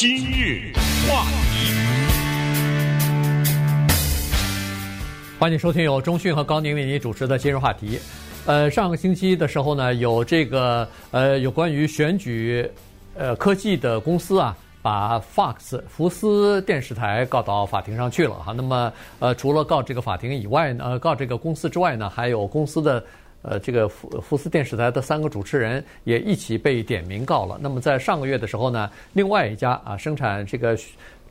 今日话题，欢迎收听由中讯和高宁为您主持的今日话题。呃，上个星期的时候呢，有这个呃有关于选举呃科技的公司啊，把 Fox 福斯电视台告到法庭上去了哈。那么呃，除了告这个法庭以外呢，呃，告这个公司之外呢，还有公司的。呃，这个福福斯电视台的三个主持人也一起被点名告了。那么在上个月的时候呢，另外一家啊生产这个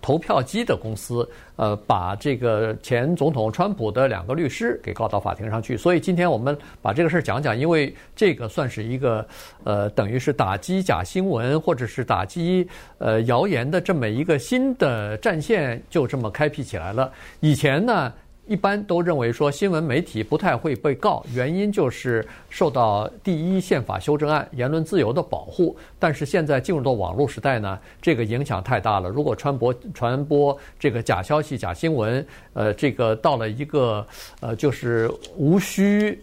投票机的公司，呃，把这个前总统川普的两个律师给告到法庭上去。所以今天我们把这个事儿讲讲，因为这个算是一个呃，等于是打击假新闻或者是打击呃谣言的这么一个新的战线，就这么开辟起来了。以前呢。一般都认为说新闻媒体不太会被告，原因就是受到第一宪法修正案言论自由的保护。但是现在进入到网络时代呢，这个影响太大了。如果传播传播这个假消息、假新闻，呃，这个到了一个呃就是无需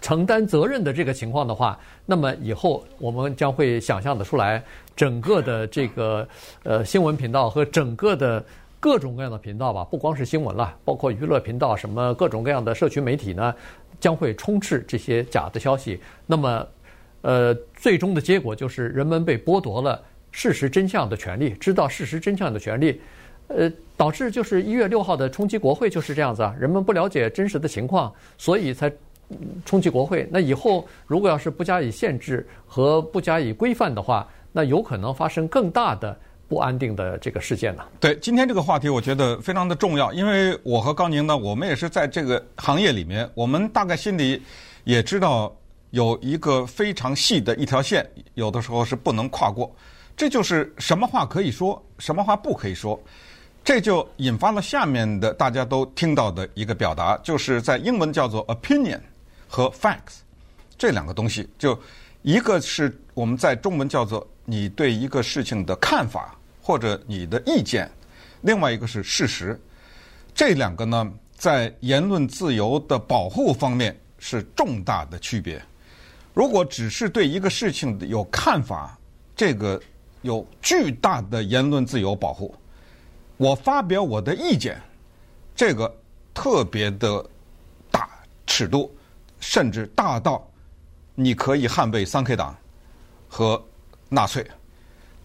承担责任的这个情况的话，那么以后我们将会想象得出来，整个的这个呃新闻频道和整个的。各种各样的频道吧，不光是新闻了，包括娱乐频道，什么各种各样的社群媒体呢，将会充斥这些假的消息。那么，呃，最终的结果就是人们被剥夺了事实真相的权利，知道事实真相的权利，呃，导致就是一月六号的冲击国会就是这样子啊，人们不了解真实的情况，所以才冲击国会。那以后如果要是不加以限制和不加以规范的话，那有可能发生更大的。不安定的这个事件呢？对，今天这个话题我觉得非常的重要，因为我和高宁呢，我们也是在这个行业里面，我们大概心里也知道有一个非常细的一条线，有的时候是不能跨过。这就是什么话可以说，什么话不可以说，这就引发了下面的大家都听到的一个表达，就是在英文叫做 opinion 和 facts 这两个东西，就一个是我们在中文叫做你对一个事情的看法。或者你的意见，另外一个是事实，这两个呢，在言论自由的保护方面是重大的区别。如果只是对一个事情有看法，这个有巨大的言论自由保护。我发表我的意见，这个特别的大尺度，甚至大到你可以捍卫三 K 党和纳粹，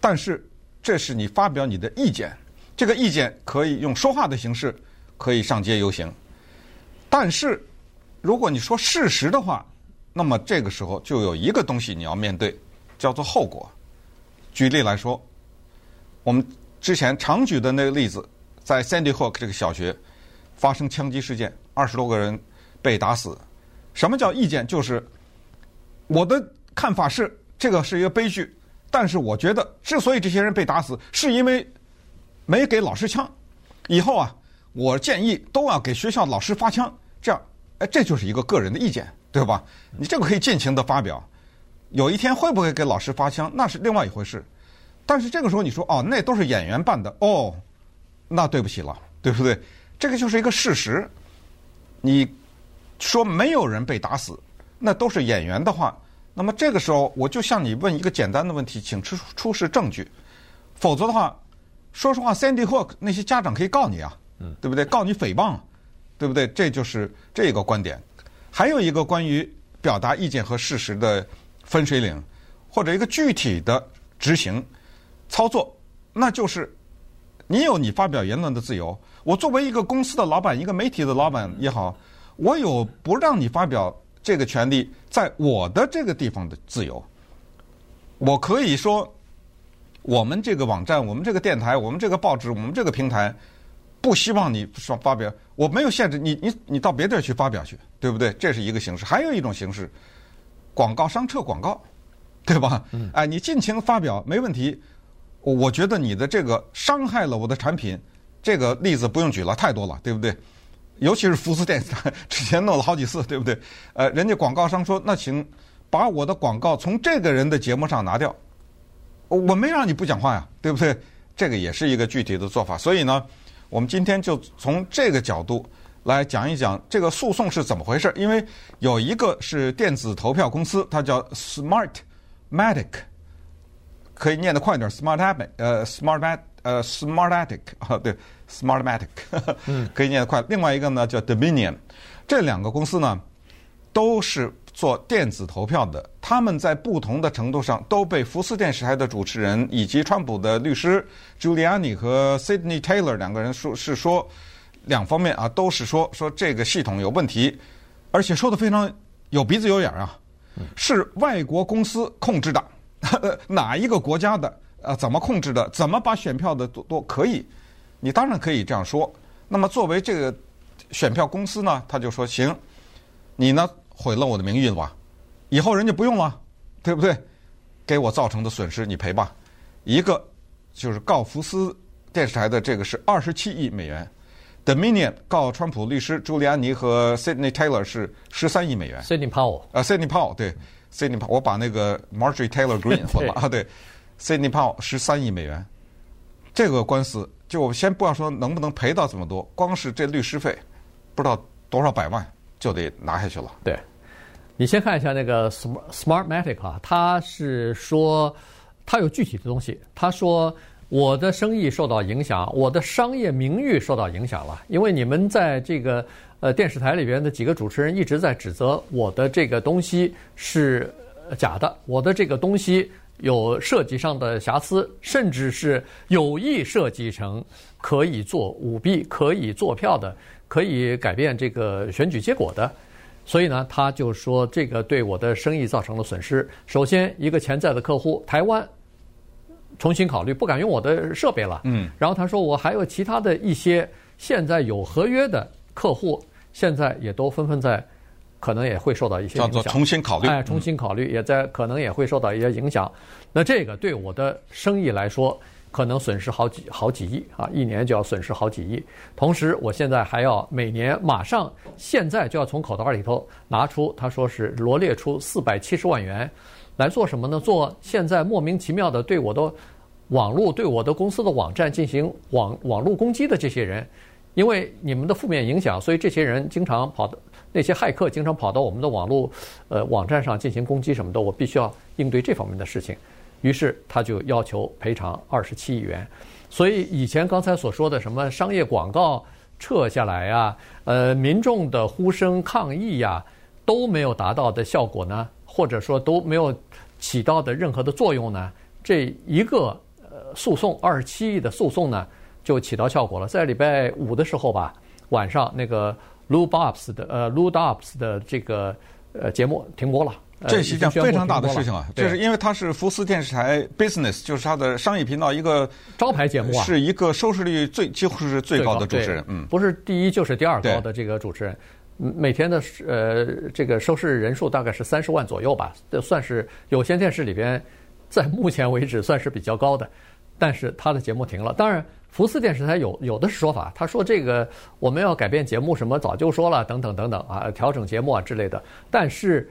但是。这是你发表你的意见，这个意见可以用说话的形式，可以上街游行。但是，如果你说事实的话，那么这个时候就有一个东西你要面对，叫做后果。举例来说，我们之前常举的那个例子，在 Sandy Hook 这个小学发生枪击事件，二十多个人被打死。什么叫意见？就是我的看法是，这个是一个悲剧。但是我觉得，之所以这些人被打死，是因为没给老师枪。以后啊，我建议都要给学校老师发枪，这样，哎，这就是一个个人的意见，对吧？你这个可以尽情的发表。有一天会不会给老师发枪，那是另外一回事。但是这个时候你说，哦，那都是演员办的，哦，那对不起了，对不对？这个就是一个事实。你说没有人被打死，那都是演员的话。那么这个时候，我就向你问一个简单的问题，请出出示证据，否则的话，说实话，Sandy Hook 那些家长可以告你啊，对不对？告你诽谤，对不对？这就是这个观点。还有一个关于表达意见和事实的分水岭，或者一个具体的执行操作，那就是你有你发表言论的自由。我作为一个公司的老板，一个媒体的老板也好，我有不让你发表。这个权利在我的这个地方的自由，我可以说，我们这个网站、我们这个电台、我们这个报纸、我们这个平台，不希望你说发表，我没有限制你，你你到别地儿去发表去，对不对？这是一个形式。还有一种形式，广告商撤广告，对吧？哎，你尽情发表没问题。我觉得你的这个伤害了我的产品，这个例子不用举了，太多了，对不对？尤其是福斯电视台之前弄了好几次，对不对？呃，人家广告商说：“那请把我的广告从这个人的节目上拿掉。”我没让你不讲话呀，对不对？这个也是一个具体的做法。所以呢，我们今天就从这个角度来讲一讲这个诉讼是怎么回事。因为有一个是电子投票公司，它叫 Smartmatic，可以念得快点，Smartmatic，呃，Smartmatic，呃，Smartmatic 啊，对，Smartmatic，嗯，可以念得快。另外一个呢叫 Dominion，这两个公司呢都是做电子投票的，他们在不同的程度上都被福斯电视台的主持人以及川普的律师 Giuliani 和 Sidney Taylor 两个人说是说两方面啊都是说说这个系统有问题，而且说的非常有鼻子有眼啊，是外国公司控制的。哪一个国家的？呃，怎么控制的？怎么把选票的都都可以？你当然可以这样说。那么作为这个选票公司呢，他就说行，你呢毁了我的名誉了吧？以后人家不用了，对不对？给我造成的损失你赔吧。一个就是告福斯电视台的这个是二十七亿美元，Dominion 告川普律师朱利安尼和 Sidney Taylor 是十三亿美元。Sidney Powell 啊，Sidney Powell 对。Sidney Powell，我把那个 Marjorie Taylor Greene 混了啊，对，Sidney Powell 十三亿美元，这个官司就我先不要说能不能赔到这么多，光是这律师费不知道多少百万就得拿下去了。对，你先看一下那个 Smart Smartmatic 啊，他是说他有具体的东西，他说我的生意受到影响，我的商业名誉受到影响了，因为你们在这个。呃，电视台里边的几个主持人一直在指责我的这个东西是假的，我的这个东西有设计上的瑕疵，甚至是有意设计成可以做舞弊、可以做票的、可以改变这个选举结果的。所以呢，他就说这个对我的生意造成了损失。首先，一个潜在的客户台湾重新考虑，不敢用我的设备了。嗯。然后他说，我还有其他的一些现在有合约的客户。现在也都纷纷在，可能也会受到一些影响。重新考虑，哎，重新考虑，也在可能也会受到一些影响。那这个对我的生意来说，可能损失好几好几亿啊，一年就要损失好几亿。同时，我现在还要每年马上现在就要从口袋里头拿出，他说是罗列出四百七十万元来做什么呢？做现在莫名其妙的对我的网络、对我的公司的网站进行网网络攻击的这些人。因为你们的负面影响，所以这些人经常跑到那些骇客经常跑到我们的网络呃网站上进行攻击什么的，我必须要应对这方面的事情。于是他就要求赔偿二十七亿元。所以以前刚才所说的什么商业广告撤下来呀，呃，民众的呼声抗议呀，都没有达到的效果呢，或者说都没有起到的任何的作用呢？这一个呃诉讼二十七亿的诉讼呢？就起到效果了。在礼拜五的时候吧，晚上那个 Lou Dobbs 的呃 Lou Dobbs 的这个呃节目停播了。这是一件非常大的事情啊！就是因为它是福斯电视台 Business，就是它的商业频道一个招牌节目啊，是一个收视率最几乎是最高的主持人。嗯，不是第一就是第二高的这个主持人。每天的呃这个收视人数大概是三十万左右吧，这算是有线电视里边在目前为止算是比较高的。但是他的节目停了，当然。福斯电视台有有的是说法，他说这个我们要改变节目，什么早就说了，等等等等啊，调整节目啊之类的。但是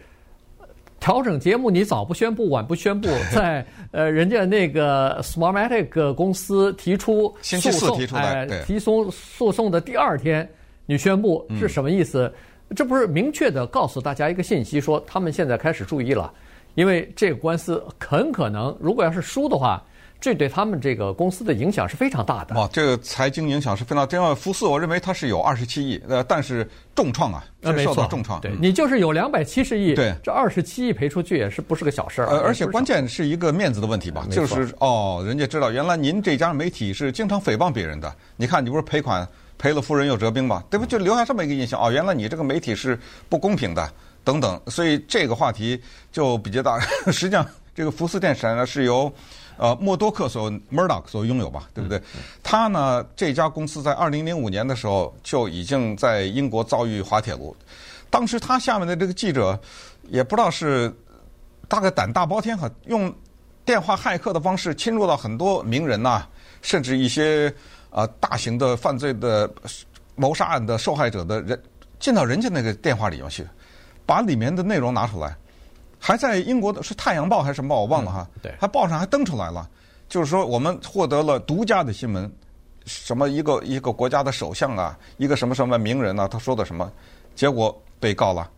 调整节目你早不宣布，晚不宣布，在呃人家那个 Smartmatic 公司提出诉讼，哎，提诉诉讼的第二天你宣布是什么意思？这不是明确的告诉大家一个信息，说他们现在开始注意了，因为这个官司很可能如果要是输的话。这对他们这个公司的影响是非常大的。哇，这个财经影响是非常大。因为福斯，我认为它是有二十七亿，呃，但是重创啊，受到重创。对，你就是有两百七十亿，对，这二十七亿赔出去也是不是个小事儿。呃，而且关键是一个面子的问题吧，就是哦，人家知道原来您这家媒体是经常诽谤别人的，你看你不是赔款赔了夫人又折兵吗？对不？就留下这么一个印象哦，原来你这个媒体是不公平的等等，所以这个话题就比较大。实际上，这个福斯电视台呢是由。呃，默多克所 Murdoch 所拥有吧，对不对？他呢，这家公司在二零零五年的时候就已经在英国遭遇滑铁卢。当时他下面的这个记者也不知道是大概胆大包天哈，用电话骇客的方式侵入到很多名人呐、啊，甚至一些呃大型的犯罪的谋杀案的受害者的人进到人家那个电话里面去，把里面的内容拿出来。还在英国的是《太阳报》还是什么报？我忘了哈。对，他报上还登出来了，就是说我们获得了独家的新闻，什么一个一个国家的首相啊，一个什么什么名人啊，他说的什么，结果被告了，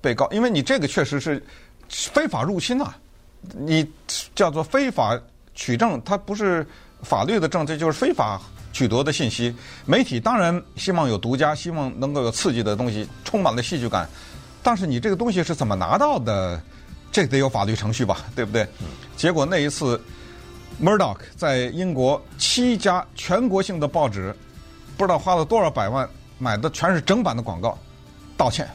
被告，因为你这个确实是非法入侵啊，你叫做非法取证，它不是法律的证，这就是非法取得的信息。媒体当然希望有独家，希望能够有刺激的东西，充满了戏剧感。但是你这个东西是怎么拿到的？这得有法律程序吧，对不对？结果那一次，Murdoch 在英国七家全国性的报纸，不知道花了多少百万买的全是整版的广告，道歉。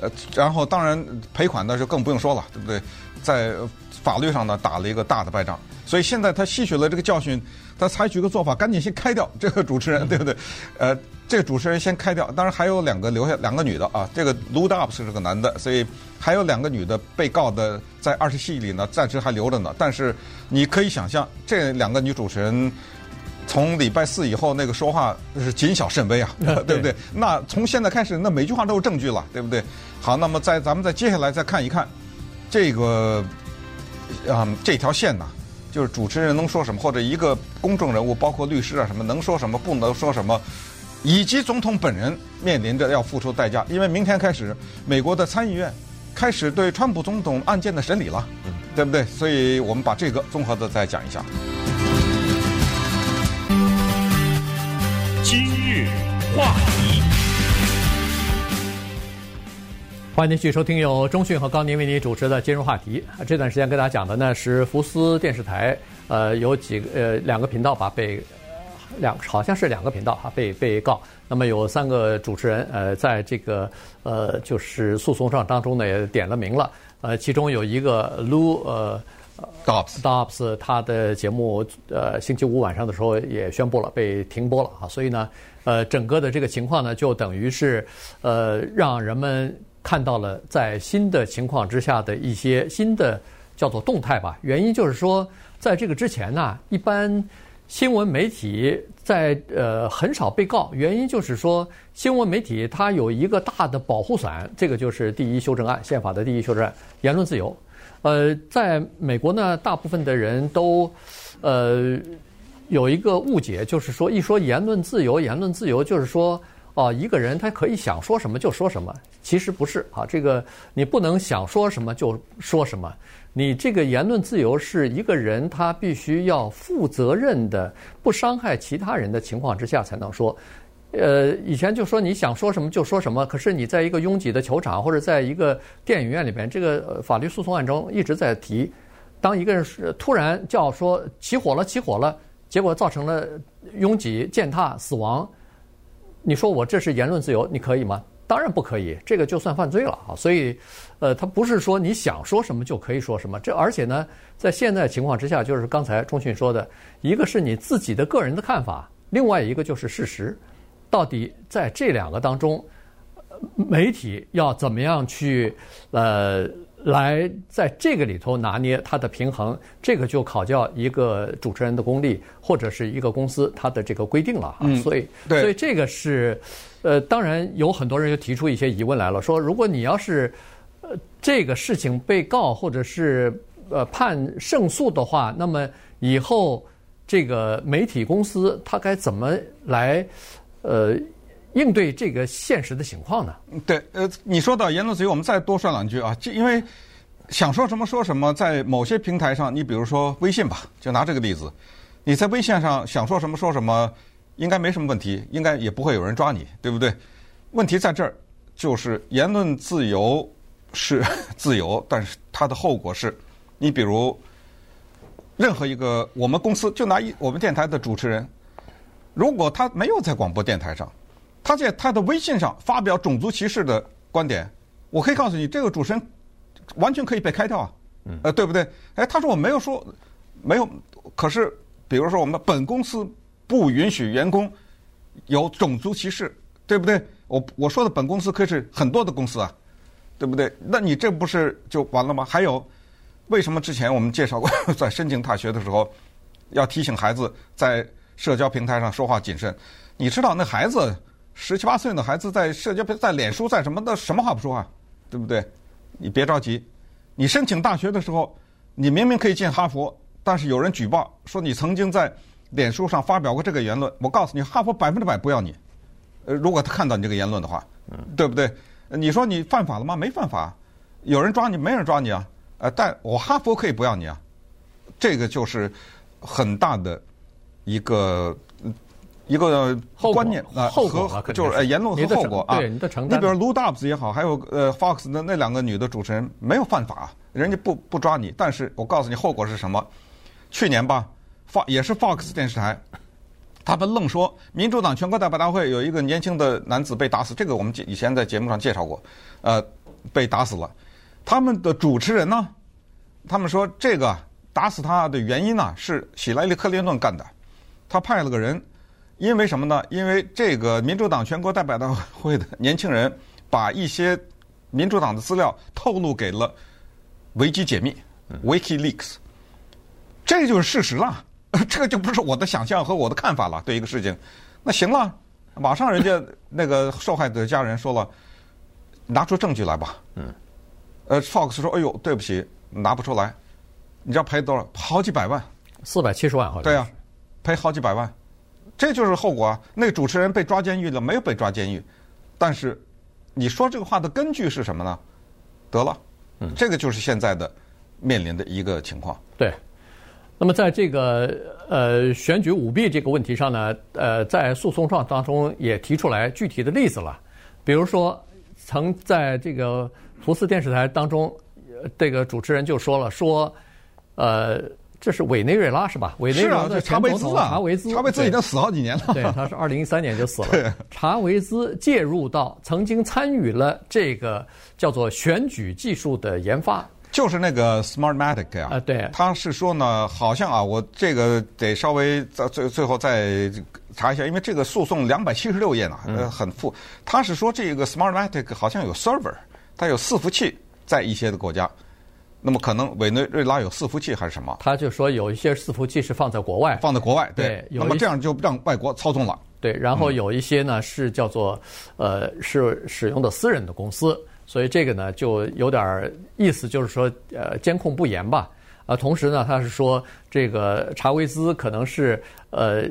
呃，然后当然赔款那就更不用说了，对不对？在法律上呢打了一个大的败仗。所以现在他吸取了这个教训，他采取一个做法，赶紧先开掉这个主持人，对不对？呃，这个主持人先开掉，当然还有两个留下，两个女的啊。这个 Lou Dobbs 是个男的，所以还有两个女的被告的在二十系里呢，暂时还留着呢。但是你可以想象，这两个女主持人。从礼拜四以后，那个说话是谨小慎微啊，对不对？那从现在开始，那每句话都是证据了，对不对？好，那么在咱们再接下来再看一看这个啊、嗯、这条线呢，就是主持人能说什么，或者一个公众人物，包括律师啊什么，能说什么，不能说什么，以及总统本人面临着要付出代价，因为明天开始，美国的参议院开始对川普总统案件的审理了，对不对？所以我们把这个综合的再讲一下。今日话题，欢迎继续收听由中讯和高宁为您主持的《今日话题》。这段时间跟大家讲的呢是福斯电视台，呃，有几个呃两个频道吧被两好像是两个频道哈被被告。那么有三个主持人呃在这个呃就是诉讼上当中呢也点了名了。呃，其中有一个 Lou 呃。Dobbs 他的节目，呃，星期五晚上的时候也宣布了被停播了啊，所以呢，呃，整个的这个情况呢，就等于是，呃，让人们看到了在新的情况之下的一些新的叫做动态吧。原因就是说，在这个之前呢，一般新闻媒体在呃很少被告，原因就是说，新闻媒体它有一个大的保护伞，这个就是第一修正案，宪法的第一修正案，言论自由。呃，在美国呢，大部分的人都，呃，有一个误解，就是说，一说言论自由，言论自由就是说，哦，一个人他可以想说什么就说什么，其实不是啊，这个你不能想说什么就说什么，你这个言论自由是一个人他必须要负责任的，不伤害其他人的情况之下才能说。呃，以前就说你想说什么就说什么，可是你在一个拥挤的球场或者在一个电影院里边，这个法律诉讼案中一直在提，当一个人突然叫说起火了，起火了，结果造成了拥挤、践踏、死亡，你说我这是言论自由，你可以吗？当然不可以，这个就算犯罪了啊！所以，呃，他不是说你想说什么就可以说什么，这而且呢，在现在情况之下，就是刚才钟迅说的，一个是你自己的个人的看法，另外一个就是事实。到底在这两个当中，媒体要怎么样去呃来在这个里头拿捏它的平衡？这个就考教一个主持人的功力，或者是一个公司它的这个规定了啊。嗯，所以，所以这个是呃，当然有很多人就提出一些疑问来了，说如果你要是呃这个事情被告或者是呃判胜诉的话，那么以后这个媒体公司它该怎么来？呃，应对这个现实的情况呢？对，呃，你说到言论自由，我们再多说两句啊。就因为想说什么说什么，在某些平台上，你比如说微信吧，就拿这个例子，你在微信上想说什么说什么，应该没什么问题，应该也不会有人抓你，对不对？问题在这儿，就是言论自由是自由，但是它的后果是，你比如任何一个我们公司就拿一我们电台的主持人。如果他没有在广播电台上，他在他的微信上发表种族歧视的观点，我可以告诉你，这个主持人完全可以被开掉啊，呃，对不对？哎，他说我没有说，没有，可是比如说我们本公司不允许员工有种族歧视，对不对？我我说的本公司可是很多的公司啊，对不对？那你这不是就完了吗？还有，为什么之前我们介绍过，在申请大学的时候要提醒孩子在社交平台上说话谨慎，你知道那孩子十七八岁的孩子在社交在脸书在什么的什么话不说话，对不对？你别着急，你申请大学的时候，你明明可以进哈佛，但是有人举报说你曾经在脸书上发表过这个言论，我告诉你，哈佛百分之百不要你。呃，如果他看到你这个言论的话，对不对？你说你犯法了吗？没犯法，有人抓你，没人抓你啊。呃，但我哈佛可以不要你啊。这个就是。很大的一个一个观念啊，和就是呃言论和后果啊。对，你的承担。你比如 Lou Dobbs 也好，还有呃 Fox 的那两个女的主持人没有犯法，人家不不抓你，但是我告诉你后果是什么？去年吧，Fox 也是 Fox 电视台，他们愣说民主党全国代表大会有一个年轻的男子被打死，这个我们以前在节目上介绍过，呃，被打死了。他们的主持人呢，他们说这个。打死他的原因呢，是希拉里·克林顿干的。他派了个人，因为什么呢？因为这个民主党全国代表大会的年轻人把一些民主党的资料透露给了维基解密 （WikiLeaks）。这就是事实了，这个就不是我的想象和我的看法了。对一个事情，那行了，马上人家那个受害者家人说了，拿出证据来吧。嗯。呃，Fox 说：“哎呦，对不起，拿不出来。”你知道赔多少？好几百万，四百七十万好像。对呀、啊，赔好几百万，这就是后果啊！那个主持人被抓监狱了，没有被抓监狱，但是你说这个话的根据是什么呢？得了，嗯，这个就是现在的面临的一个情况。对，那么在这个呃选举舞弊这个问题上呢，呃，在诉讼状当中也提出来具体的例子了，比如说曾在这个福斯电视台当中，这个主持人就说了说。呃，这是委内瑞拉是吧？委内瑞拉的前总统查韦兹，查韦兹已经死好几年了。对，他是二零一三年就死了。查韦兹介入到曾经参与了这个叫做选举技术的研发，就是那个 Smartmatic 啊。啊，对。他是说呢，好像啊，我这个得稍微在最最后再查一下，因为这个诉讼两百七十六页呢，呃，很复。他是说这个 Smartmatic 好像有 server，它有伺服器在一些的国家。那么可能委内瑞拉有伺服器还是什么？他就说有一些伺服器是放在国外，放在国外，对。那么这样就让外国操纵了。对，然后有一些呢是叫做呃是使用的私人的公司，所以这个呢就有点意思，就是说呃监控不严吧。啊，同时呢他是说这个查韦兹可能是呃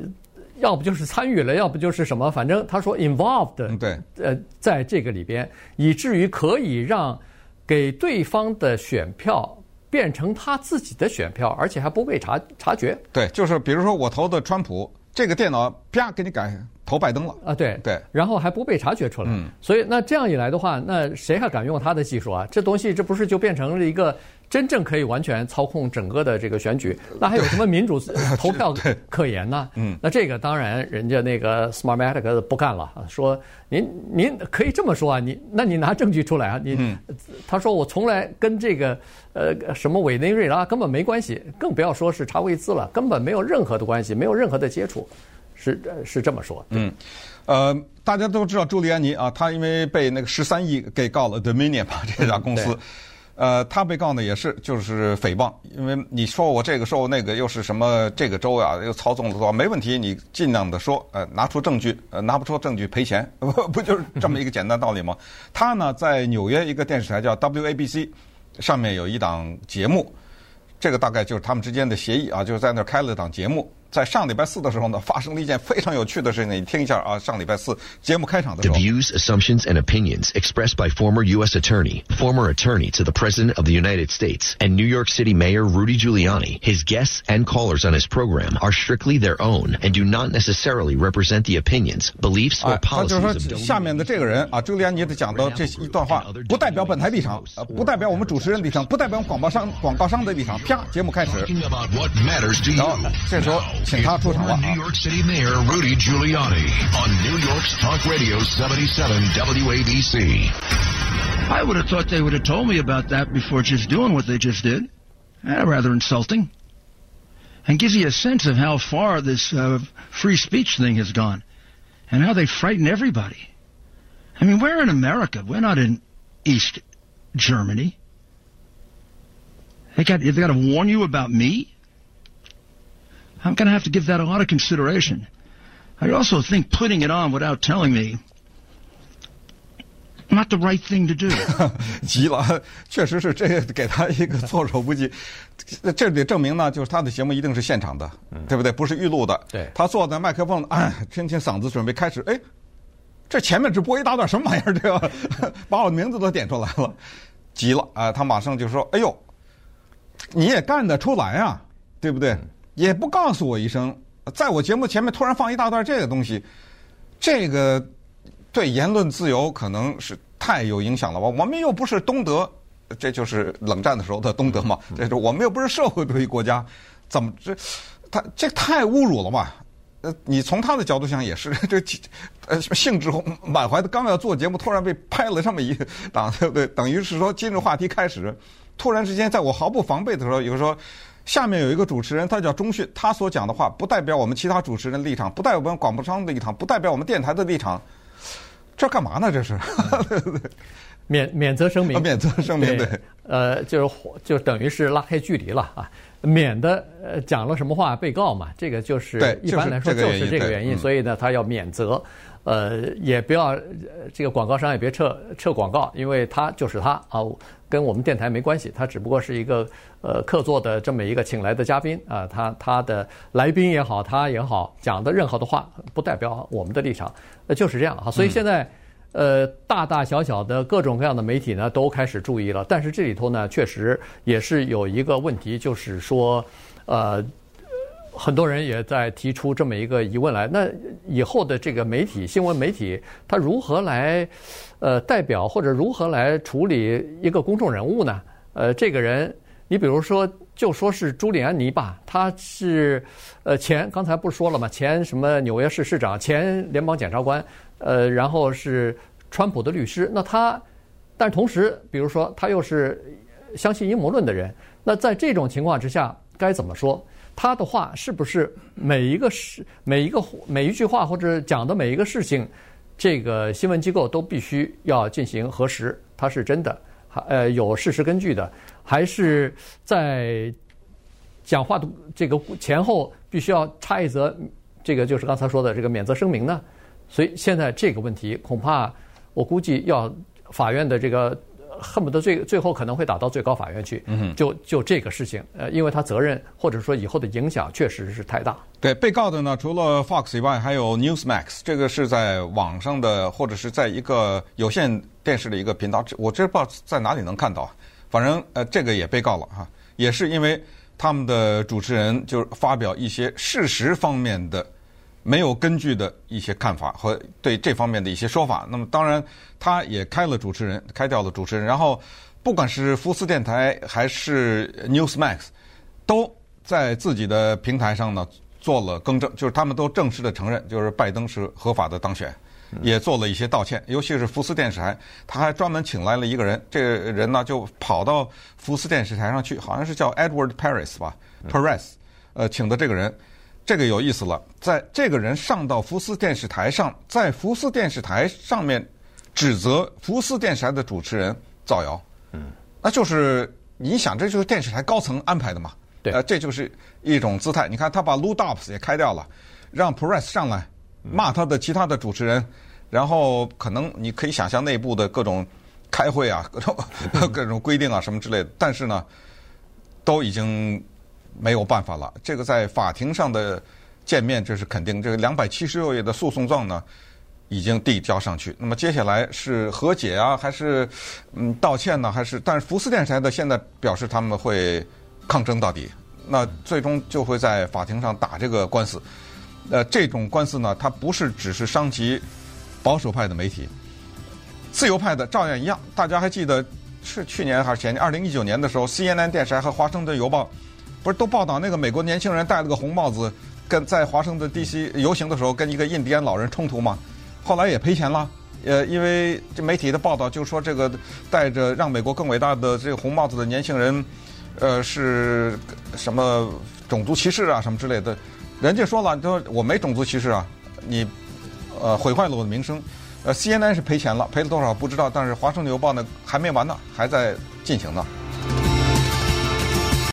要不就是参与了，要不就是什么，反正他说 involved，对，呃在这个里边，以至于可以让。给对方的选票变成他自己的选票，而且还不被察察觉。对，就是比如说我投的川普，这个电脑啪给你改投拜登了啊！对对，然后还不被察觉出来。嗯，所以那这样一来的话，那谁还敢用他的技术啊？这东西这不是就变成了一个？真正可以完全操控整个的这个选举，那还有什么民主 投票可言呢？嗯，那这个当然人家那个 Smartmatic 不干了，说您您可以这么说啊，你那你拿证据出来啊，你、嗯、他说我从来跟这个呃什么委内瑞拉根本没关系，更不要说是查韦兹了，根本没有任何的关系，没有任何的接触，是是这么说。嗯，呃，大家都知道朱利安尼啊，他因为被那个十三亿给告了 Dominion 吧这家公司。嗯呃，他被告呢也是就是诽谤，因为你说我这个说我那个又是什么这个州啊又操纵了多少，没问题，你尽量的说，呃，拿出证据，呃，拿不出证据赔钱，不就是这么一个简单道理吗？他呢在纽约一个电视台叫 WABC，上面有一档节目，这个大概就是他们之间的协议啊，就是在那儿开了一档节目。在上礼拜四的时候呢，发生了一件非常有趣的事情。你听一下啊，上礼拜四节目开场的时候。The views, assumptions, and opinions expressed by former U.S. Attorney, former attorney to the President of the United States, and New York City Mayor Rudy Giuliani, his guests and callers on his program are strictly their own and do not necessarily represent the opinions, beliefs, or policies of. 他就是说，下面的这个人啊，朱利安尼的讲的这一段话，不代表本台立场，呃，不代表我们主持人立场，不代表广播商广告商的立场。啪，节目开始。然后这时候。 New York City Mayor Rudy Giuliani on New York's Talk Radio 77 WABC. I would have thought they would have told me about that before just doing what they just did. Eh, rather insulting. And gives you a sense of how far this uh, free speech thing has gone and how they frighten everybody. I mean, we're in America. We're not in East Germany. They got, they got to warn you about me? I'm going to have to give that a lot of consideration. I also think putting it on without telling me not the right thing to do. 急了，确实是这给他一个措手不及。这得证明呢，就是他的节目一定是现场的，嗯、对不对？不是预录的。对。他坐在麦克风，哎，听听嗓子，准备开始。哎，这前面只播一大段什么玩意儿？这个？把我的名字都点出来了，急了啊！他马上就说：“哎呦，你也干得出来啊，对不对？”也不告诉我一声，在我节目前面突然放一大段这个东西，这个对言论自由可能是太有影响了吧？我们又不是东德，这就是冷战的时候的东德嘛，这是我们又不是社会主义国家，怎么这他这太侮辱了吧？呃，你从他的角度想也是，这呃兴致满怀的刚要做节目，突然被拍了这么一档，对不对？等于是说今日话题开始，突然之间在我毫不防备的时候，有说下面有一个主持人，他叫钟迅，他所讲的话不代表我们其他主持人的立场，不代表我们广播商的立场，不代表我们电台的立场，这干嘛呢？这是？免免责声明，免责声明，对，呃，就是就等于是拉开距离了啊。免得呃讲了什么话被告嘛，这个就是一般来说就是这个原因，所以呢他要免责，呃也不要这个广告商也别撤撤广告，因为他就是他啊，跟我们电台没关系，他只不过是一个呃客座的这么一个请来的嘉宾啊，他他的来宾也好，他也好讲的任何的话不代表我们的立场，呃就是这样哈，所以现在。呃，大大小小的各种各样的媒体呢，都开始注意了。但是这里头呢，确实也是有一个问题，就是说，呃，很多人也在提出这么一个疑问来：那以后的这个媒体、新闻媒体，它如何来呃代表或者如何来处理一个公众人物呢？呃，这个人，你比如说，就说是朱利安尼吧，他是呃前刚才不是说了吗？前什么纽约市市长，前联邦检察官。呃，然后是川普的律师，那他，但同时，比如说他又是相信阴谋论的人，那在这种情况之下，该怎么说？他的话是不是每一个事、每一个每一句话或者讲的每一个事情，这个新闻机构都必须要进行核实，它是真的，还呃有事实根据的，还是在讲话的这个前后必须要插一则，这个就是刚才说的这个免责声明呢？所以现在这个问题恐怕我估计要法院的这个恨不得最最后可能会打到最高法院去。嗯，就就这个事情，呃，因为他责任或者说以后的影响确实是太大。对，被告的呢，除了 Fox 以外，还有 Newsmax，这个是在网上的或者是在一个有线电视的一个频道，我这不知道在哪里能看到。反正呃，这个也被告了哈，也是因为他们的主持人就发表一些事实方面的。没有根据的一些看法和对这方面的一些说法，那么当然他也开了主持人，开掉了主持人，然后不管是福斯电台还是 Newsmax，都在自己的平台上呢做了更正，就是他们都正式的承认，就是拜登是合法的当选，也做了一些道歉，尤其是福斯电视台，他还专门请来了一个人，这个人呢就跑到福斯电视台上去，好像是叫 Edward Paris 吧，Paris，呃，请的这个人。这个有意思了，在这个人上到福斯电视台上，在福斯电视台上面指责福斯电视台的主持人造谣，嗯，那就是你想，这就是电视台高层安排的嘛？对，呃，这就是一种姿态。你看，他把 Lou Dobbs 也开掉了，让 Press 上来骂他的其他的主持人，然后可能你可以想象内部的各种开会啊，各种 各种规定啊什么之类的，但是呢，都已经。没有办法了，这个在法庭上的见面，这是肯定。这个两百七十六页的诉讼状呢，已经递交上去。那么接下来是和解啊，还是嗯道歉呢？还是？但是福斯电视台的现在表示他们会抗争到底。那最终就会在法庭上打这个官司。呃，这种官司呢，它不是只是伤及保守派的媒体，自由派的照样一样。大家还记得是去年还是前年？二零一九年的时候，CNN 电视台和华盛顿邮报。不是都报道那个美国年轻人戴了个红帽子，跟在华盛顿 D.C. 游行的时候跟一个印第安老人冲突吗？后来也赔钱了。呃，因为这媒体的报道就说这个戴着让美国更伟大的这个红帽子的年轻人，呃，是什么种族歧视啊什么之类的。人家说了，说我没种族歧视啊，你呃毁坏了我的名声。呃，C.N.N 是赔钱了，赔了多少不知道，但是华盛顿邮报呢还没完呢，还在进行呢。